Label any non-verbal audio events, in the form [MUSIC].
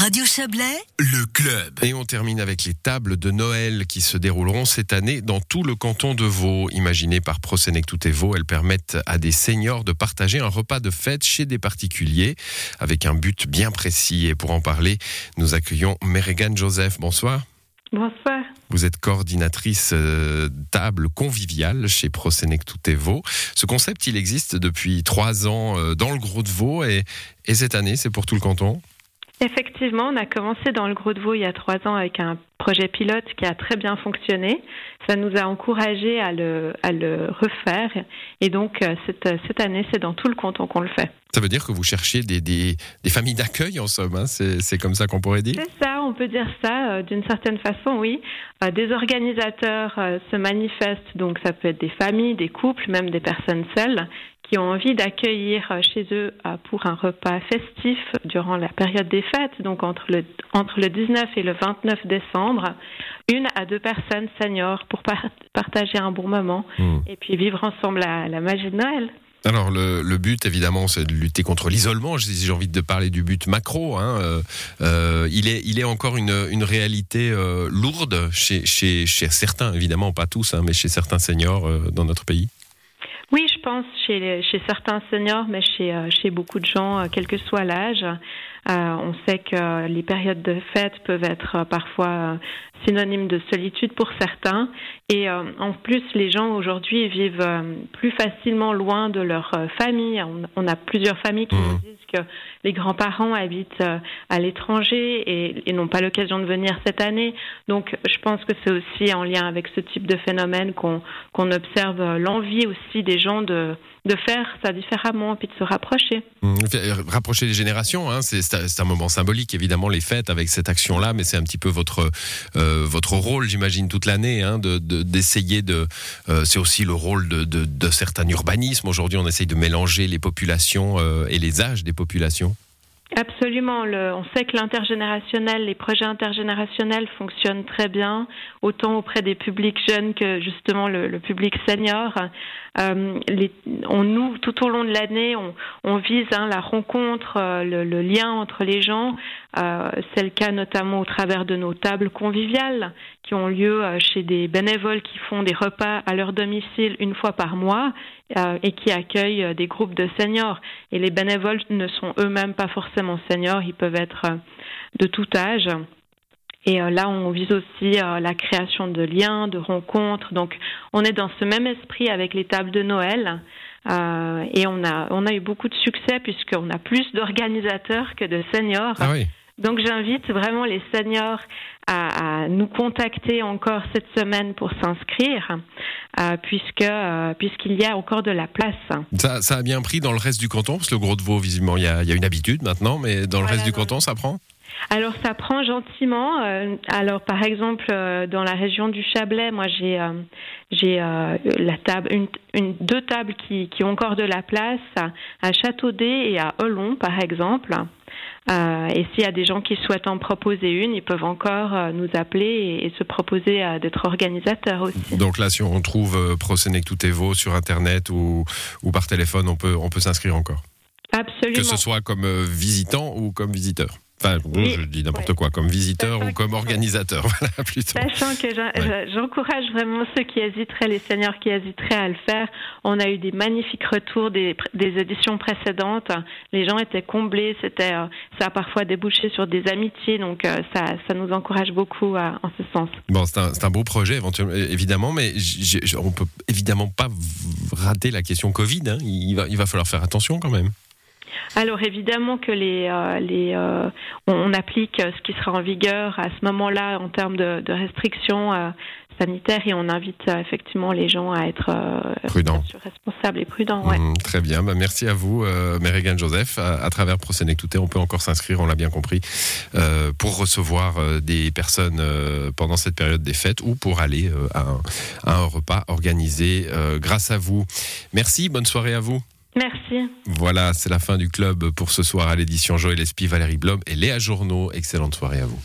Radio Chablais, le club. Et on termine avec les tables de Noël qui se dérouleront cette année dans tout le canton de Vaud. Imaginées par Prosenectout et Vaud, elles permettent à des seniors de partager un repas de fête chez des particuliers avec un but bien précis. Et pour en parler, nous accueillons Meregan Joseph. Bonsoir. Bonsoir. Vous êtes coordinatrice euh, table conviviale chez Prosenectout et Vaud. Ce concept, il existe depuis trois ans euh, dans le Gros de Vaud et, et cette année, c'est pour tout le canton? Effectivement, on a commencé dans le Gros de Vaud il y a trois ans avec un projet pilote qui a très bien fonctionné. Ça nous a encouragé à le, à le refaire. Et donc, euh, cette, cette année, c'est dans tout le canton qu'on le fait. Ça veut dire que vous cherchez des, des, des familles d'accueil, en somme. Hein c'est comme ça qu'on pourrait dire C'est ça, on peut dire ça euh, d'une certaine façon, oui. Euh, des organisateurs euh, se manifestent, donc ça peut être des familles, des couples, même des personnes seules qui ont envie d'accueillir euh, chez eux euh, pour un repas festif durant la période des fêtes, donc entre le, entre le 19 et le 29 décembre, une à deux personnes seniors pour par partager un bon moment mmh. et puis vivre ensemble la, la magie de Noël. Alors le, le, but évidemment c'est de lutter contre l'isolement. J'ai envie de parler du but macro. Hein. Euh, euh, il, est, il est encore une, une réalité euh, lourde chez, chez, chez, certains, évidemment pas tous, hein, mais chez certains seniors dans notre pays. Pense chez, chez certains seniors, mais chez, euh, chez beaucoup de gens, euh, quel que soit l'âge. Euh, on sait que les périodes de fête peuvent être parfois synonymes de solitude pour certains. Et en plus, les gens aujourd'hui vivent plus facilement loin de leur famille. On, on a plusieurs familles qui mmh. nous disent que les grands-parents habitent à l'étranger et, et n'ont pas l'occasion de venir cette année. Donc, je pense que c'est aussi en lien avec ce type de phénomène qu'on qu'on observe l'envie aussi des gens de, de faire ça différemment et puis de se rapprocher. Mmh, rapprocher les générations, hein, c'est un moment symbolique évidemment les fêtes avec cette action-là, mais c'est un petit peu votre euh, votre rôle, j'imagine toute l'année, hein, d'essayer de. de, euh, c'est aussi le rôle de, de, de certains urbanismes. Aujourd'hui, on essaye de mélanger les populations euh, et les âges des populations. Absolument. Le, on sait que l'intergénérationnel, les projets intergénérationnels fonctionnent très bien, autant auprès des publics jeunes que justement le, public senior. Euh, nous tout au long de l'année, on, vise hein, la rencontre, euh, le, lien entre les gens. Euh, C'est le cas notamment au travers de nos tables conviviales qui ont lieu chez des bénévoles qui font des repas à leur domicile une fois par mois et qui accueillent des groupes de seniors. Et les bénévoles ne sont eux-mêmes pas forcément seniors, ils peuvent être de tout âge. Et euh, là, on vise aussi euh, la création de liens, de rencontres. Donc, on est dans ce même esprit avec les tables de Noël. Euh, et on a, on a eu beaucoup de succès puisqu'on a plus d'organisateurs que de seniors. Ah oui. Donc, j'invite vraiment les seniors à, à, nous contacter encore cette semaine pour s'inscrire, euh, puisque euh, puisqu'il y a encore de la place. Ça, ça, a bien pris dans le reste du canton, parce que le Gros de Vaud, visiblement, il y a, il y a une habitude maintenant, mais dans le voilà, reste du canton, ça prend? Alors ça prend gentiment. Euh, alors par exemple euh, dans la région du Chablais, moi j'ai euh, j'ai la table une, une, deux tables qui, qui ont encore de la place à, à Châteaudet et à Olon par exemple. Et s'il y a des gens qui souhaitent en proposer une, ils peuvent encore nous appeler et, et se proposer d'être organisateurs aussi. Donc là, si on trouve euh, Prosenectout Evo sur internet ou, ou par téléphone, on peut on peut s'inscrire encore. Absolument. Que ce soit comme visitant ou comme visiteur. Enfin, oui, je dis n'importe ouais. quoi, comme visiteur ou comme organisateur, [LAUGHS] voilà, plutôt. Sachant que j'encourage ouais. vraiment ceux qui hésiteraient, les seniors qui hésiteraient à le faire. On a eu des magnifiques retours des, des éditions précédentes. Les gens étaient comblés, c'était, euh, ça a parfois débouché sur des amitiés, donc euh, ça, ça nous encourage beaucoup à, en ce sens. Bon, c'est un, un, beau projet, éventuellement, évidemment, mais j on peut évidemment pas rater la question Covid. Hein. Il, va, il va falloir faire attention quand même. Alors évidemment que les, euh, les euh, on, applique ce qui sera en vigueur à ce moment-là en termes de, de restrictions euh, sanitaires et on invite effectivement les gens à être prudents, responsables et prudents. Ouais. Mmh, très bien, bah, merci à vous, Mérigan Joseph. À, à travers Prosenectouté, on peut encore s'inscrire, on l'a bien compris, pour recevoir des personnes pendant cette période des fêtes ou pour aller à un, à, un, repas organisé grâce à vous. Merci, bonne soirée à vous. Merci. Voilà, c'est la fin du club pour ce soir à l'édition Joël Espy, Valérie Blom et Léa Journaux. Excellente soirée à vous.